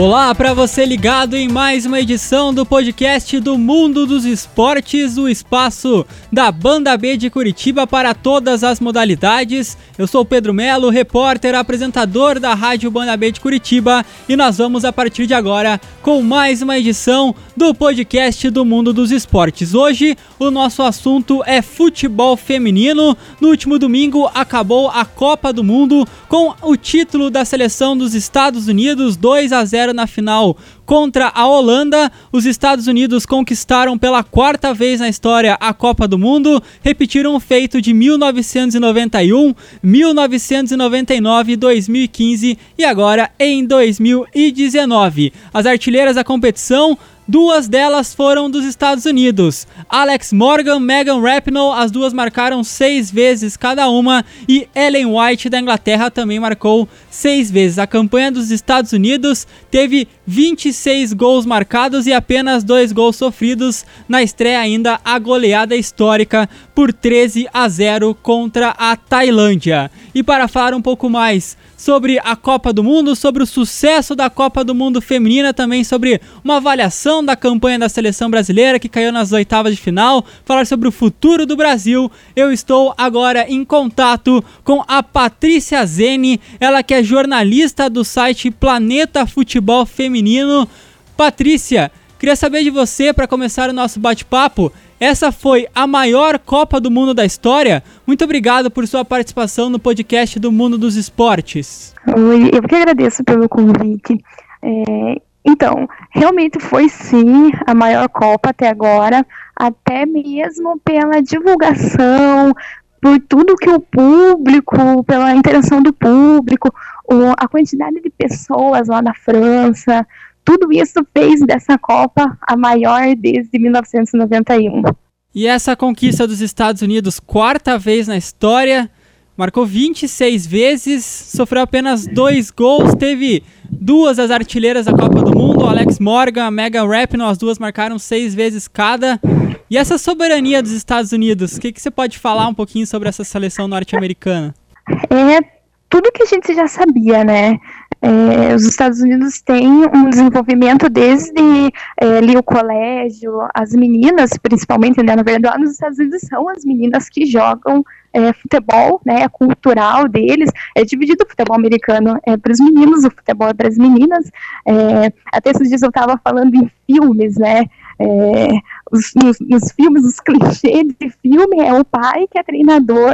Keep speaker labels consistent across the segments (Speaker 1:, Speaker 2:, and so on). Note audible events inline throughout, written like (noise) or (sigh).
Speaker 1: Olá para você ligado em mais uma edição do podcast do Mundo dos Esportes, o espaço da Banda B de Curitiba para todas as modalidades. Eu sou Pedro Melo, repórter, apresentador da Rádio Banda B de Curitiba e nós vamos a partir de agora com mais uma edição do podcast do Mundo dos Esportes. Hoje o nosso assunto é futebol feminino. No último domingo acabou a Copa do Mundo com o título da seleção dos Estados Unidos 2 a 0 na final contra a Holanda. Os Estados Unidos conquistaram pela quarta vez na história a Copa do Mundo, repetiram o feito de 1991, 1999, 2015 e agora em 2019. As artilheiras da competição Duas delas foram dos Estados Unidos. Alex Morgan, Megan Rapinoe, as duas marcaram seis vezes cada uma e Ellen White da Inglaterra também marcou seis vezes. A campanha dos Estados Unidos teve 26 gols marcados e apenas dois gols sofridos. Na estreia ainda a goleada histórica por 13 a 0 contra a Tailândia. E para falar um pouco mais sobre a Copa do Mundo, sobre o sucesso da Copa do Mundo feminina, também sobre uma avaliação da campanha da seleção brasileira que caiu nas oitavas de final, falar sobre o futuro do Brasil. Eu estou agora em contato com a Patrícia Zene, ela que é jornalista do site Planeta Futebol Feminino. Patrícia, queria saber de você para começar o nosso bate-papo. Essa foi a maior Copa do Mundo da história. Muito obrigado por sua participação no podcast do Mundo dos Esportes.
Speaker 2: Oi, eu que agradeço pelo convite. É, então, realmente foi sim a maior Copa até agora, até mesmo pela divulgação, por tudo que o público, pela interação do público, a quantidade de pessoas lá na França, tudo isso fez dessa Copa a maior desde 1991.
Speaker 1: E essa conquista dos Estados Unidos, quarta vez na história, marcou 26 vezes, sofreu apenas dois gols, teve duas das artilheiras da Copa do Mundo, Alex Morgan, a Megan Rapinoe, as duas marcaram seis vezes cada. E essa soberania dos Estados Unidos, o que, que você pode falar um pouquinho sobre essa seleção norte-americana?
Speaker 2: É tudo que a gente já sabia, né? É, os Estados Unidos têm um desenvolvimento desde é, ali o colégio, as meninas, principalmente, né, na verdade, nos Estados Unidos são as meninas que jogam é, futebol, né, é cultural deles, é dividido o futebol americano é para os meninos, o futebol é para as meninas, é, até esses dias eu estava falando em filmes, né, é, os, nos, nos, filmes, os clichês de filme é o pai que é treinador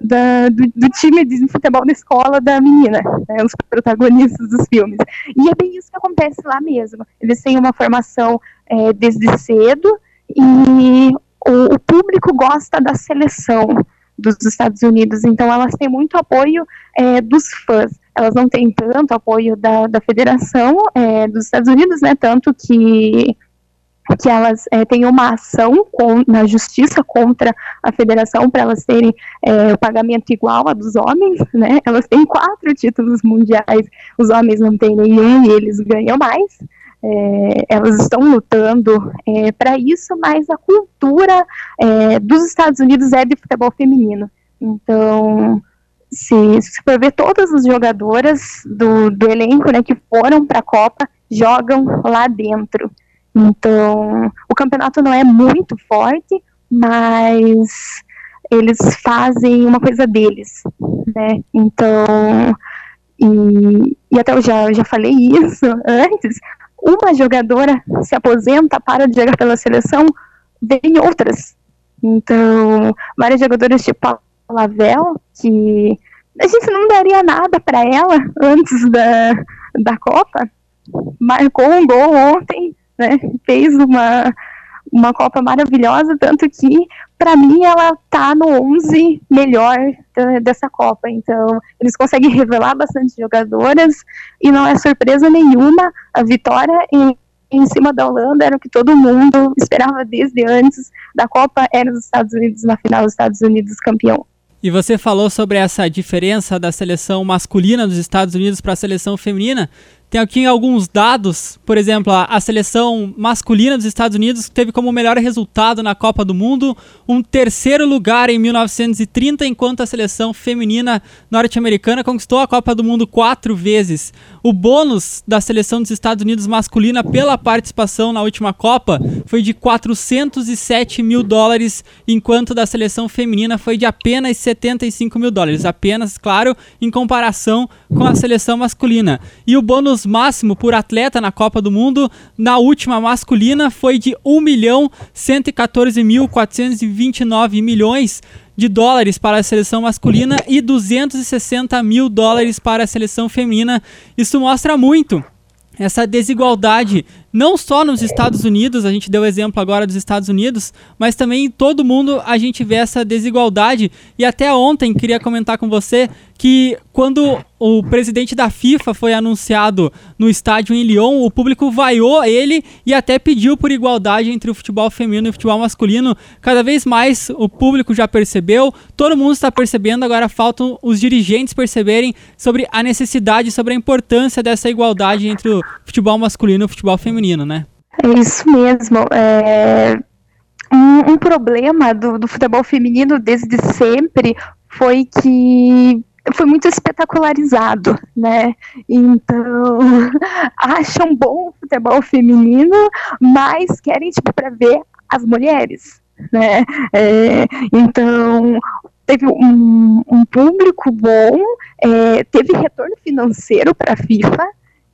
Speaker 2: da, do, do, time de futebol da escola da menina, né, os protagonistas dos filmes. E é bem isso que acontece lá mesmo. Eles têm uma formação é, desde cedo e o, o, público gosta da seleção dos Estados Unidos, então elas têm muito apoio é, dos fãs. Elas não têm tanto apoio da, da federação é, dos Estados Unidos, né? Tanto que que elas é, têm uma ação com, na justiça contra a federação para elas terem é, o pagamento igual a dos homens, né? Elas têm quatro títulos mundiais, os homens não têm nenhum e eles ganham mais. É, elas estão lutando é, para isso, mas a cultura dos Estados Unidos é de futebol feminino. Então, se, se for ver todas as jogadoras do, do elenco né, que foram para a Copa, jogam lá dentro. Então, o campeonato não é muito forte, mas eles fazem uma coisa deles, né? Então, e, e até eu já, já falei isso (laughs) antes, uma jogadora se aposenta, para de jogar pela seleção, vem outras. Então, várias jogadoras tipo a Lavelle, que a gente não daria nada para ela (laughs) antes da, da Copa, marcou um gol ontem né? Fez uma, uma Copa maravilhosa, tanto que, para mim, ela tá no 11 melhor dessa Copa. Então, eles conseguem revelar bastante jogadoras e não é surpresa nenhuma a vitória em, em cima da Holanda era o que todo mundo esperava desde antes da Copa, era os Estados Unidos na final, os Estados Unidos campeão.
Speaker 1: E você falou sobre essa diferença da seleção masculina dos Estados Unidos para a seleção feminina. Tem aqui alguns dados, por exemplo, a, a, seleção masculina dos Estados Unidos teve como melhor resultado na Copa do Mundo um terceiro lugar em 1930, enquanto a seleção feminina norte-americana conquistou a Copa do Mundo quatro vezes. O bônus da seleção dos Estados Unidos masculina pela participação na última Copa foi de 407 mil dólares, enquanto da seleção feminina foi de apenas 75 mil dólares. Apenas, claro, em comparação com a seleção masculina. E o bônus máximo por atleta na Copa do Mundo na última masculina foi de 1 milhão 114.429 milhões de dólares para a seleção masculina e 260 mil dólares para a seleção feminina. Isso mostra muito essa desigualdade, não só nos Estados Unidos, a gente deu exemplo agora dos Estados Unidos, mas também em todo mundo a gente vê essa desigualdade. E até ontem queria comentar com você que quando o presidente da FIFA foi anunciado no estádio em Lyon, o público vaiou ele e até pediu por igualdade entre o futebol feminino e o futebol masculino. Cada vez mais o público já percebeu, todo mundo está percebendo, agora faltam os dirigentes perceberem sobre a necessidade, sobre a importância dessa igualdade entre o futebol masculino e o futebol feminino, né?
Speaker 2: É isso mesmo. É... Um, um, problema do, do futebol feminino desde sempre foi que foi muito espetacularizado, né? Então, (laughs) acham bom o futebol feminino, mas querem, tipo, para ver as mulheres, né? É, então, teve um, um público bom, é, teve retorno financeiro para a FIFA,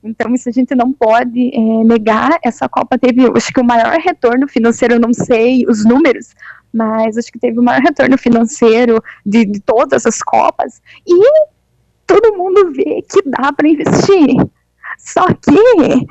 Speaker 2: então, isso a gente não pode é, negar. Essa Copa teve, acho que o maior retorno financeiro, eu não sei os números, mas acho que teve o maior retorno financeiro de, de todas as Copas. E todo mundo vê que dá para investir. Só que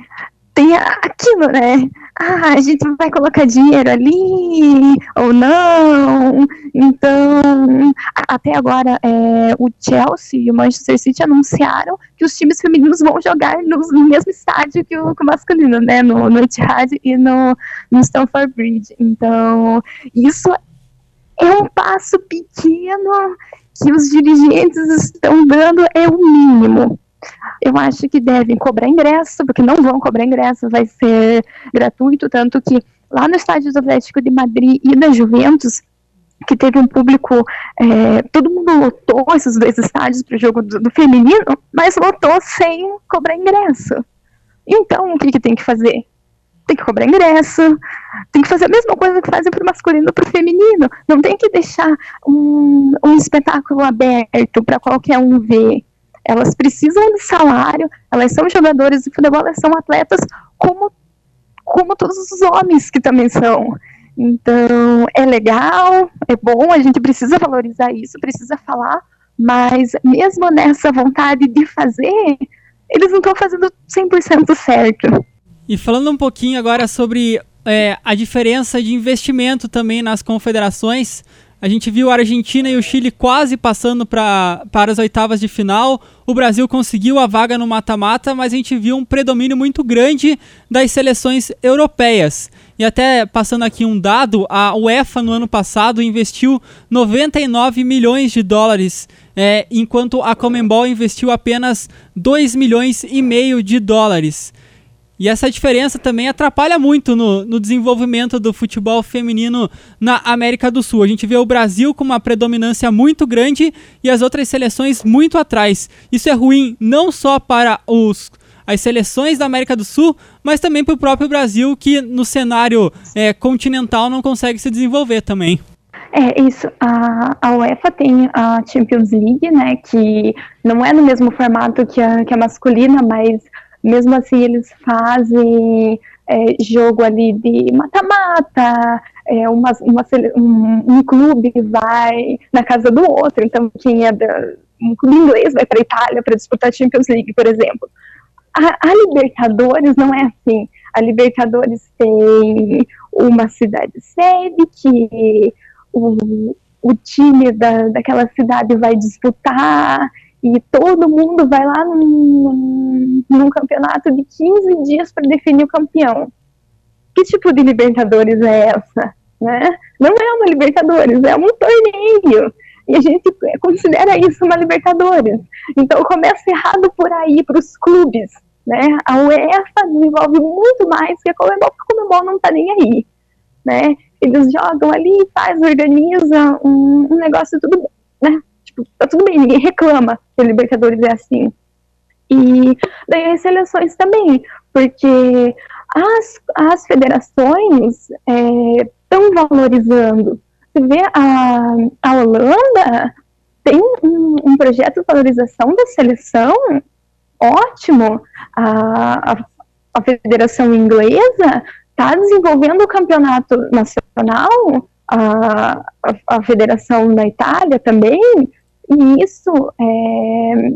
Speaker 2: tem aquilo, né? Ah, a gente vai colocar dinheiro ali ou não. Então, até agora, é, o Chelsea e o Manchester City anunciaram que os times femininos vão jogar no, mesmo estádio que o, que o, masculino, né? No, no Etihad e no, no Stamford Bridge. Então, isso é um passo pequeno que os dirigentes estão dando, é o mínimo eu acho que devem cobrar ingresso, porque não vão cobrar ingresso, vai ser gratuito, tanto que lá no estádio do Atlético de Madrid e da Juventus, que teve um público, é, todo mundo lotou esses dois estádios para o jogo do, do, feminino, mas lotou sem cobrar ingresso. Então, o que, que tem que fazer? Tem que cobrar ingresso, tem que fazer a mesma coisa que fazem para o masculino para o feminino. Não tem que deixar um, um espetáculo aberto para qualquer um ver elas precisam de salário, elas são jogadores de futebol, elas são atletas como, como todos os homens que também são. Então, é legal, é bom, a gente precisa valorizar isso, precisa falar, mas mesmo nessa vontade de fazer, eles não estão fazendo 100% certo.
Speaker 1: E falando um pouquinho agora sobre é, a diferença de investimento também nas confederações, a gente viu a Argentina e o Chile quase passando pra, para as oitavas de final. O Brasil conseguiu a vaga no mata-mata, mas a gente viu um predomínio muito grande das seleções europeias. E até passando aqui um dado, a UEFA no ano passado investiu 99 milhões de dólares, é, enquanto a Comembol investiu apenas 2 milhões e meio de dólares. E essa diferença também atrapalha muito no, no, desenvolvimento do futebol feminino na América do Sul. A gente vê o Brasil com uma predominância muito grande e as outras seleções muito atrás. Isso é ruim não só para os, as seleções da América do Sul, mas também para o próprio Brasil, que no cenário é, continental não consegue se desenvolver também.
Speaker 2: É isso. A, a UEFA tem a Champions League, né, que não é no mesmo formato que a, que a masculina, mas mesmo assim eles fazem é, jogo ali de mata-mata, é, uma, uma, um, um, clube vai na casa do outro, então quem é da, um clube inglês vai para a Itália para disputar a Champions League, por exemplo. A, a, Libertadores não é assim. A Libertadores tem uma cidade sede que o, o time da, daquela cidade vai disputar e todo mundo vai lá num, num campeonato de 15 dias para definir o campeão. Que tipo de Libertadores é essa? Né? Não é uma Libertadores, é um torneio. E a gente considera isso uma Libertadores. Então começa errado por aí para os clubes. né? A UEFA desenvolve muito mais que a Comebol, porque a Comebol não está nem aí, né? Eles jogam ali, faz, organiza um, um negócio tudo, né? Tipo, tá tudo bem, ninguém reclama que a Libertadores é assim. E daí as seleções também, porque as, as federações estão é, valorizando. Você vê a, a Holanda tem um, um, projeto de valorização da seleção ótimo. A, a, a Federação Inglesa está desenvolvendo o campeonato nacional, a, a, a, Federação da Itália também, e isso é,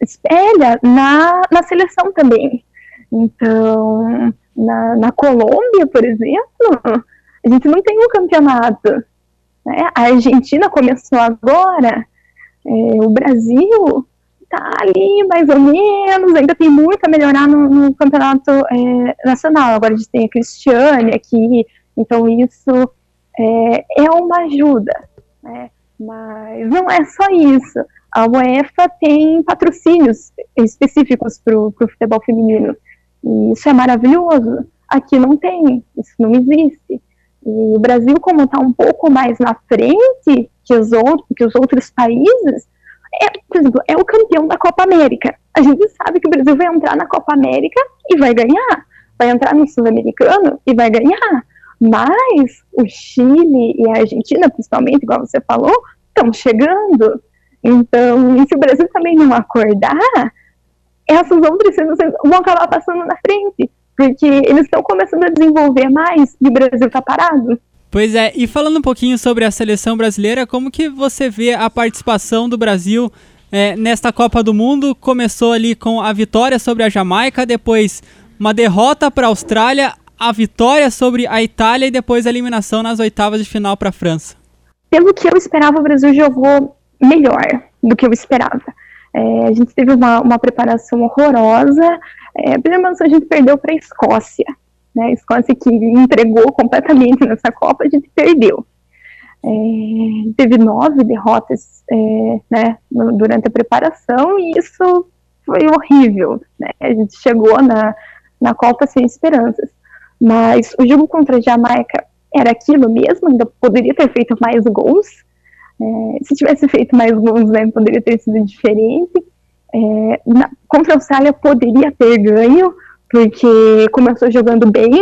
Speaker 2: espelha na, na seleção também. Então, na, na Colômbia, por exemplo, a gente não tem um campeonato. Né? A Argentina começou agora, é, o Brasil está ali mais ou menos, ainda tem muito a melhorar no, no campeonato é, nacional. Agora a gente tem a Cristiane aqui, então isso é, é uma ajuda. Né? Mas não é só isso. A UEFA tem patrocínios específicos para o futebol feminino. E isso é maravilhoso. Aqui não tem, isso não existe. E o Brasil, como está um pouco mais na frente que os, outros, que os outros países, é, por exemplo, é o campeão da Copa América. A gente sabe que o Brasil vai entrar na Copa América e vai ganhar. Vai entrar no Sul-Americano e vai ganhar. Mas o Chile e a Argentina, principalmente, igual você falou, estão chegando. Então, se o Brasil também não acordar, essas outras vão acabar passando na frente, porque eles estão começando a desenvolver mais e o Brasil está parado.
Speaker 1: Pois é, e falando um pouquinho sobre a seleção brasileira, como que você vê a participação do Brasil é, nesta Copa do Mundo? Começou ali com a vitória sobre a Jamaica, depois uma derrota para a Austrália, a vitória sobre a Itália e depois a eliminação nas oitavas de final para a França.
Speaker 2: Pelo que eu esperava, o Brasil jogou melhor do que eu esperava. É, a gente teve uma, uma preparação horrorosa. É, primeiro, a gente perdeu para a Escócia. Né? A Escócia que entregou completamente nessa Copa, a gente perdeu. É, teve nove derrotas é, né, durante a preparação e isso foi horrível. Né? A gente chegou na, na Copa sem esperanças. Mas o jogo contra a Jamaica era aquilo mesmo, ainda poderia ter feito mais gols. É, se tivesse feito mais gols, né, poderia ter sido diferente. É, na, contra a Austrália poderia ter ganho, porque começou jogando bem,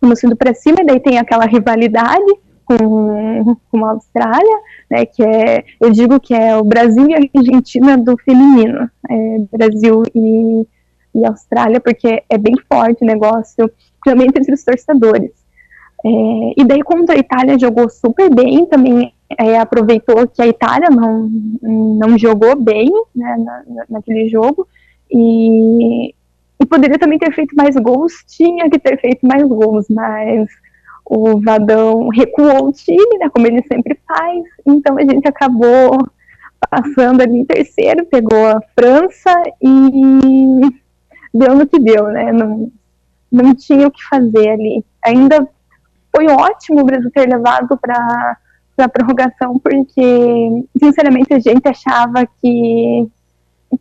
Speaker 2: começou indo para cima, e daí tem aquela rivalidade com, com a Austrália, né, que é, eu digo que é o Brasil e a Argentina do feminino, é, Brasil e, e Austrália, porque é bem forte o negócio, também entre os torcedores. É, e daí contra a Itália jogou super bem, também é, aproveitou que a Itália não, não jogou bem né, na, naquele jogo e, e poderia também ter feito mais gols, tinha que ter feito mais gols, mas o Vadão recuou o time, né, como ele sempre faz, então a gente acabou passando ali em terceiro, pegou a França e deu no que deu, né, não, não tinha o que fazer ali. Ainda foi ótimo o Brasil ter levado para a prorrogação, porque, sinceramente, a gente achava que,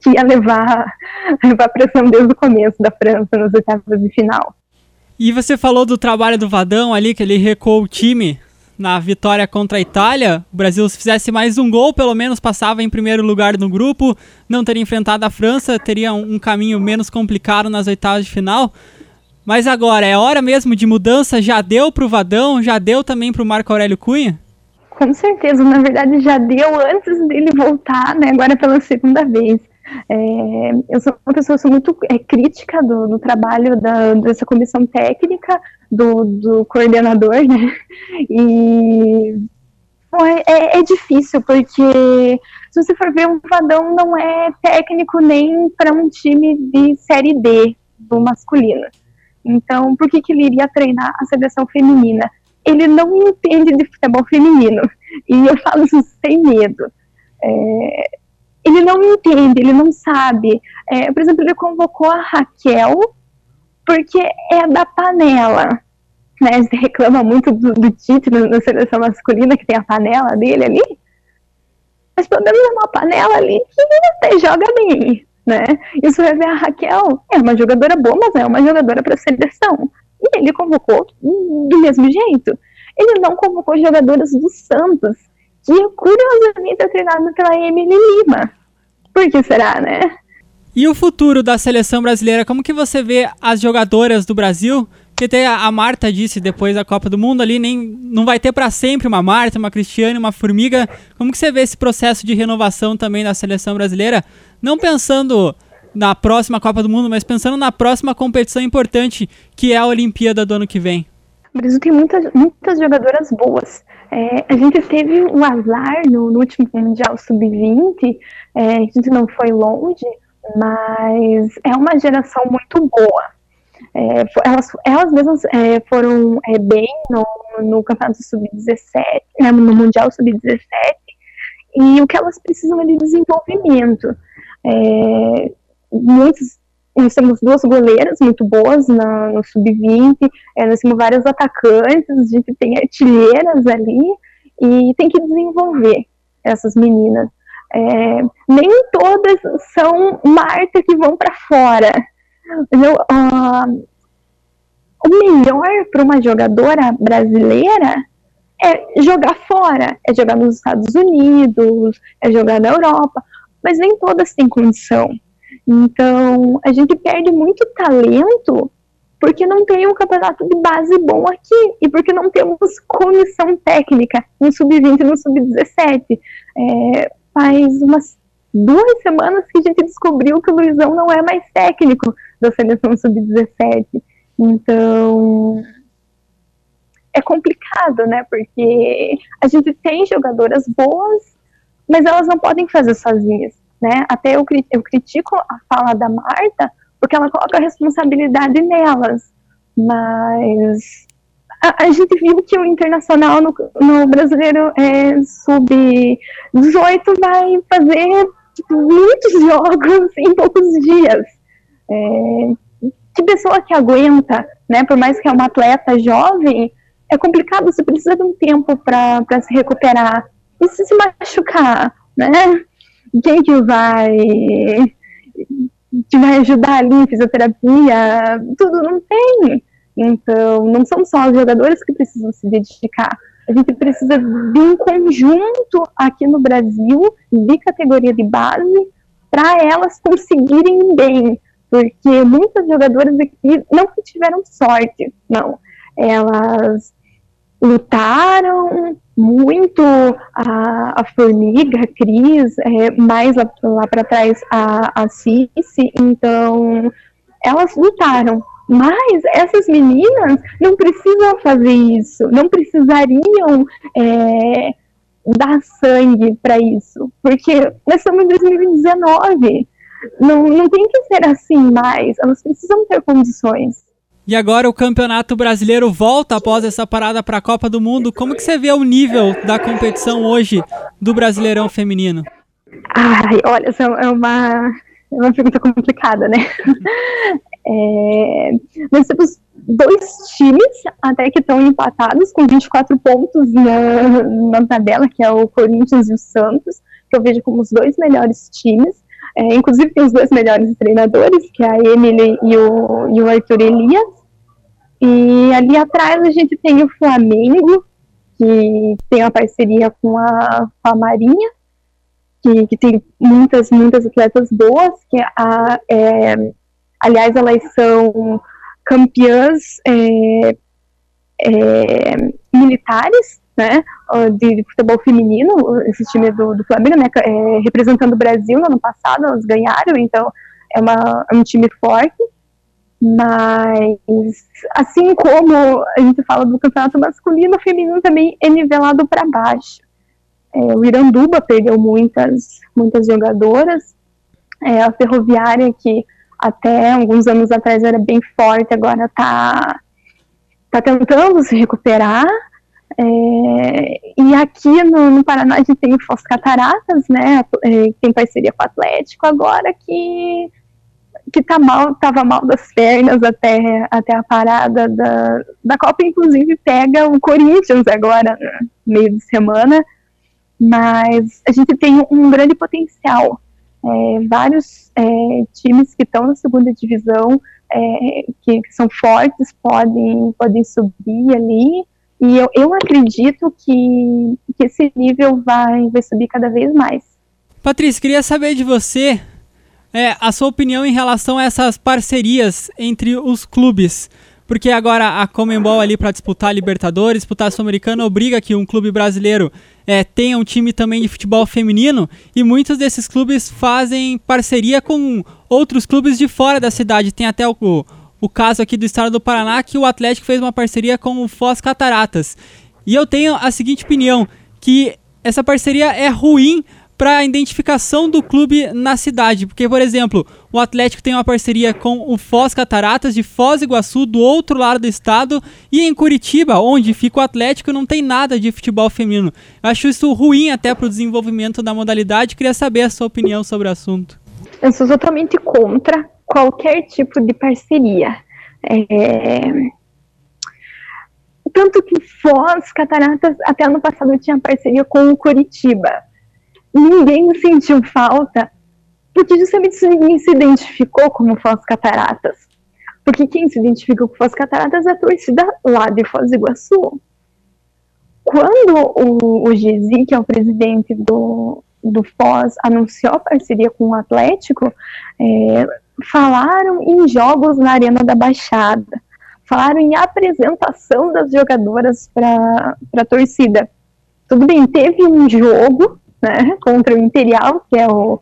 Speaker 2: que ia levar, (laughs) levar pressão desde o começo da França nas etapas de final.
Speaker 1: E você falou do trabalho do Vadão ali, que ele recuou o time na vitória contra a Itália. O Brasil, se fizesse mais um gol, pelo menos passava em primeiro lugar no grupo, não teria enfrentado a França, teria um, um caminho menos complicado nas oitavas de final. Mas agora, é hora mesmo de mudança? Já deu pro Vadão? Já deu também pro Marco Aurélio Cunha?
Speaker 2: Com certeza, na verdade já deu antes dele voltar, né, agora pela segunda vez. É, eu sou uma pessoa sou muito é, crítica do, do trabalho da, dessa comissão técnica, do, do coordenador, né? E foi, é, é, difícil, porque se você for ver, um Vadão não é técnico nem para um time de Série D do masculino. Então, por que, que ele iria treinar a seleção feminina? Ele não entende de futebol feminino. E eu falo isso sem medo. É, ele não entende, ele não sabe. É, por exemplo, ele convocou a Raquel porque é da panela. Né? Você reclama muito do, do título na seleção masculina, que tem a panela dele ali. Mas pelo menos é uma panela ali que até joga bem. Né? E você vai ver a Raquel, é uma jogadora boa, mas é uma jogadora para seleção. E ele convocou do mesmo jeito. Ele não convocou jogadoras do Santos, que curiosamente é treinado pela Emily Lima. Por que será, né?
Speaker 1: E o futuro da seleção brasileira? Como que você vê as jogadoras do Brasil? Que até a Marta disse depois da Copa do Mundo ali, nem não vai ter para sempre uma Marta, uma Cristiane, uma Formiga. Como que você vê esse processo de renovação também da seleção brasileira? Não pensando na próxima Copa do Mundo, mas pensando na próxima competição importante, que é a Olimpíada do ano que vem.
Speaker 2: O Brasil tem muitas, muitas jogadoras boas. É, a gente teve um azar no, no último Mundial Sub-20, é, a gente não foi longe, mas é uma geração muito boa. É, elas, elas mesmas é, foram é, bem no, no Campeonato Sub-17, né, no Mundial Sub-17, e o que elas precisam é de desenvolvimento. É, muitos, nós temos duas goleiras muito boas na, no Sub-20, é, nós temos vários atacantes, a gente tem artilheiras ali, e tem que desenvolver essas meninas. É, nem todas são Marta que vão para fora. Uh, o melhor para uma jogadora brasileira é jogar fora, é jogar nos Estados Unidos, é jogar na Europa, mas nem todas têm condição. Então, a gente perde muito talento porque não tem um campeonato de base bom aqui e porque não temos comissão técnica no sub-20 e no sub-17. É, faz umas duas semanas que a gente descobriu que o Luizão não é mais técnico da seleção sub-17. Então, é complicado, né? Porque a gente tem jogadoras boas, mas elas não podem fazer sozinhas, né? Até eu, eu critico a fala da Marta, porque ela coloca a responsabilidade nelas. Mas a, a, gente viu que o Internacional no, no Brasileiro é, Sub-18 vai fazer muitos jogos em poucos dias. É, que pessoa que aguenta, né? Por mais que é uma atleta jovem, é complicado, você precisa de um tempo para se recuperar. E se se machucar, né? Quem que vai que vai ajudar ali fisioterapia? Tudo não tem. Então, não são só os jogadores que precisam se dedicar. A gente precisa de um conjunto aqui no Brasil de categoria de base para elas conseguirem bem, porque muitas jogadoras aqui não tiveram sorte, não. Elas lutaram muito, a, a Formiga, a Cris, é, mais lá, lá para trás a, a Cici, então elas lutaram, mas essas meninas não precisam fazer isso, não precisariam é, dar sangue para isso, porque nós estamos em 2019. Não, não tem que ser assim mais, elas precisam ter condições.
Speaker 1: E agora o Campeonato Brasileiro volta após essa parada para a Copa do Mundo. Como que você vê o nível da competição hoje do Brasileirão feminino?
Speaker 2: Ai, olha, essa é uma, é uma pergunta complicada, né? (laughs) É, nós temos dois times até que estão empatados com 24 pontos na, na tabela, que é o Corinthians e o Santos, que eu vejo como os dois melhores times. É, inclusive tem os dois melhores treinadores, que é a Emily e o, e o Arthur Elias. E ali atrás a gente tem o Flamengo, que tem uma parceria com a, com a Marinha, que, que tem muitas, muitas atletas boas, que a, é, Aliás, elas são campeãs é, é, militares, né, de futebol feminino, esse time do, do Flamengo, né, é, representando o Brasil no ano passado, elas ganharam, então é, uma, é um time forte, mas assim como a gente fala do campeonato masculino, o feminino também é nivelado para baixo. É, o Iranduba perdeu muitas, muitas jogadoras, é, a Ferroviária que até alguns anos atrás era bem forte, agora está tá tentando se recuperar. É, e aqui no, no, Paraná a gente tem o Foz Cataratas, né? É, tem parceria com o Atlético agora que que tá mal, tava mal das pernas até, até a parada da, da Copa, inclusive pega o Corinthians agora, meio de semana, mas a gente tem um grande potencial. É, vários é, times que estão na segunda divisão, é, que, que, são fortes, podem, podem subir ali, e eu, eu acredito que, que esse nível vai, vai subir cada vez mais.
Speaker 1: Patrícia, queria saber de você é, a sua opinião em relação a essas parcerias entre os clubes. Porque agora a Comembol ali para disputar a Libertadores, disputar a Sul-Americana, obriga que um clube brasileiro é, tenha um time também de futebol feminino e muitos desses clubes fazem parceria com outros clubes de fora da cidade. Tem até o, o caso aqui do estado do Paraná que o Atlético fez uma parceria com o Foz Cataratas. E eu tenho a seguinte opinião, que essa parceria é ruim para a identificação do clube na cidade. Porque, por exemplo, o Atlético tem uma parceria com o Foz Cataratas de Foz do Iguaçu, do outro lado do estado, e em Curitiba, onde fica o Atlético, não tem nada de futebol feminino. Eu acho isso ruim até para o desenvolvimento da modalidade. Queria saber a sua opinião sobre o assunto.
Speaker 2: Eu sou totalmente contra qualquer tipo de parceria. É... Tanto que Foz Cataratas até ano passado tinha parceria com o Curitiba ninguém sentiu falta, porque justamente ninguém se identificou como Foz Cataratas. Porque quem se identificou com Foz Cataratas é a torcida lá de Foz do Iguaçu. Quando o, o Gezi, que é o presidente do, do Foz, anunciou a parceria com o Atlético, é, falaram em jogos na Arena da Baixada, falaram em apresentação das jogadoras para a torcida. Tudo bem, teve um jogo né, contra o Imperial, que é o,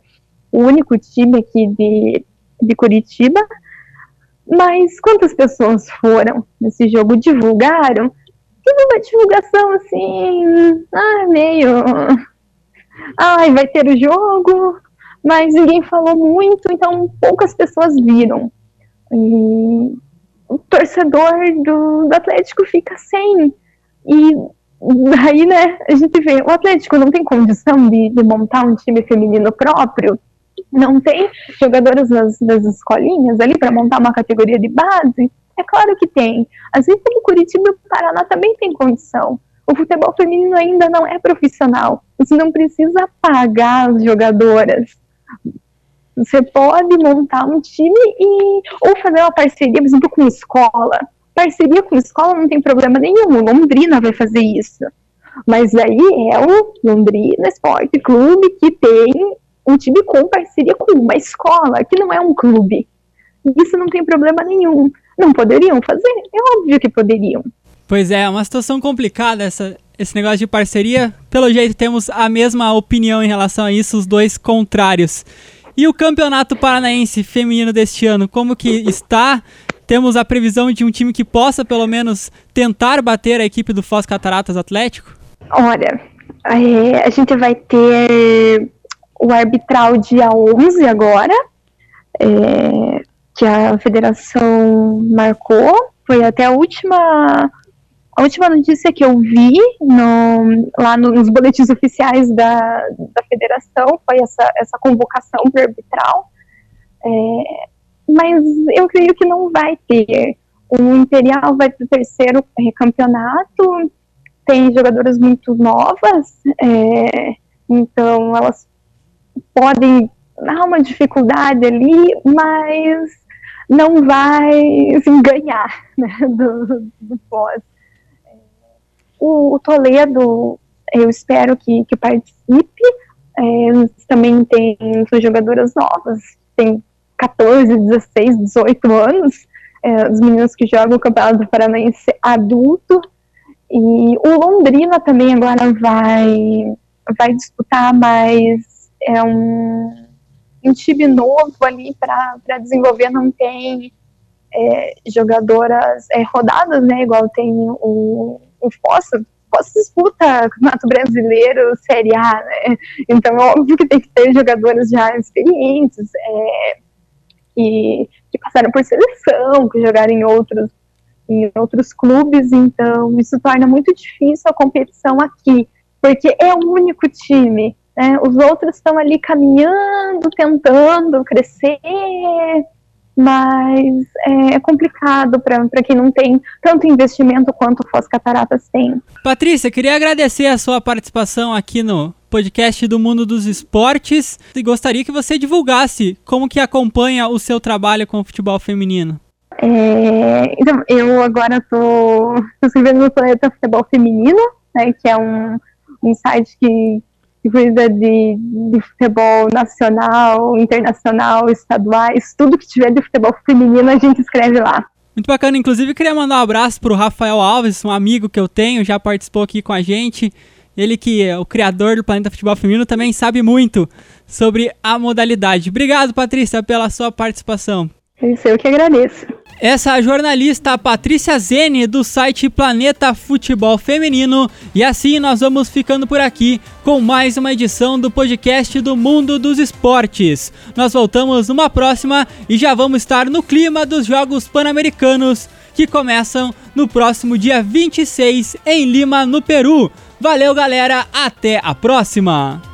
Speaker 2: o único time aqui de, de Curitiba. Mas quantas pessoas foram nesse jogo? Divulgaram? Teve uma divulgação assim, ah, meio. Ai, vai ter o jogo, mas ninguém falou muito, então poucas pessoas viram. E o torcedor do, do Atlético fica sem. E Aí, né, a gente vê, o Atlético não tem condição de, de montar um time feminino próprio, não tem jogadoras nas escolinhas ali para montar uma categoria de base? É claro que tem. Assim como o Curitiba e o Paraná também tem condição. O futebol feminino ainda não é profissional. Você não precisa pagar as jogadoras. Você pode montar um time e ou fazer uma parceria, por exemplo, com escola parceria com escola não tem problema nenhum, Londrina vai fazer isso. Mas aí é o Londrina Esporte Clube que tem um time com parceria com uma escola, que não é um clube. Isso não tem problema nenhum. Não poderiam fazer? É óbvio que poderiam.
Speaker 1: Pois é, é uma situação complicada essa, esse negócio de parceria. Pelo jeito temos a mesma opinião em relação a isso, os dois contrários. E o Campeonato Paranaense Feminino deste ano, como que está? Temos a previsão de um time que possa, pelo menos, tentar bater a equipe do Foz Cataratas Atlético?
Speaker 2: Olha, é, a gente vai ter o arbitral dia 11 agora, é, que a federação marcou. Foi até a última a última notícia que eu vi no, lá nos boletins oficiais da, da federação foi essa, essa convocação para arbitral. É, mas eu creio que não vai ter. O Imperial vai para o terceiro campeonato, tem jogadoras muito novas, é, então elas podem dar uma dificuldade ali, mas não vai assim, ganhar (laughs) né, do, do pós. O, o, Toledo, eu espero que, que participe, é, também tem suas jogadoras novas, tem 14, 16, 18 anos, é, os meninos que jogam o Campeonato Paranaense adulto. E o Londrina também agora vai, vai disputar mais é um, um time novo ali para desenvolver, não tem é, jogadoras é, rodadas, né? Igual tem o, o Fossa. Fossa disputa Campeonato Brasileiro, Série A, né? Então, óbvio que tem que ter jogadoras já experientes, é, que, que passaram por seleção, que jogaram em outros, em outros clubes, então isso torna muito difícil a competição aqui, porque é o único time, né? Os outros estão ali caminhando, tentando crescer, mas é, é complicado para quem não tem tanto investimento quanto Foz Cataratas tem.
Speaker 1: Patrícia, queria agradecer a sua participação aqui no podcast do Mundo dos Esportes e gostaria que você divulgasse como que acompanha o seu trabalho com o futebol feminino.
Speaker 2: É, então, eu agora estou escrevendo no Planeta Futebol Feminino, né, que é um, um site que cuida de, de futebol nacional, internacional, estaduais, tudo que tiver de futebol feminino a gente escreve lá.
Speaker 1: Muito bacana, inclusive queria mandar um abraço para o Rafael Alves, um amigo que eu tenho, já participou aqui com a gente. Ele que é o criador do Planeta Futebol Feminino também sabe muito sobre a modalidade. Obrigado, Patrícia, pela sua participação.
Speaker 2: Isso, eu que agradeço.
Speaker 1: Essa é a jornalista Patrícia Zene do site Planeta Futebol Feminino. E assim nós vamos ficando por aqui com mais uma edição do podcast do Mundo dos Esportes. Nós voltamos numa próxima e já vamos estar no clima dos Jogos Pan-Americanos que começam no próximo dia 26 em Lima, no Peru. Valeu, galera, até a próxima!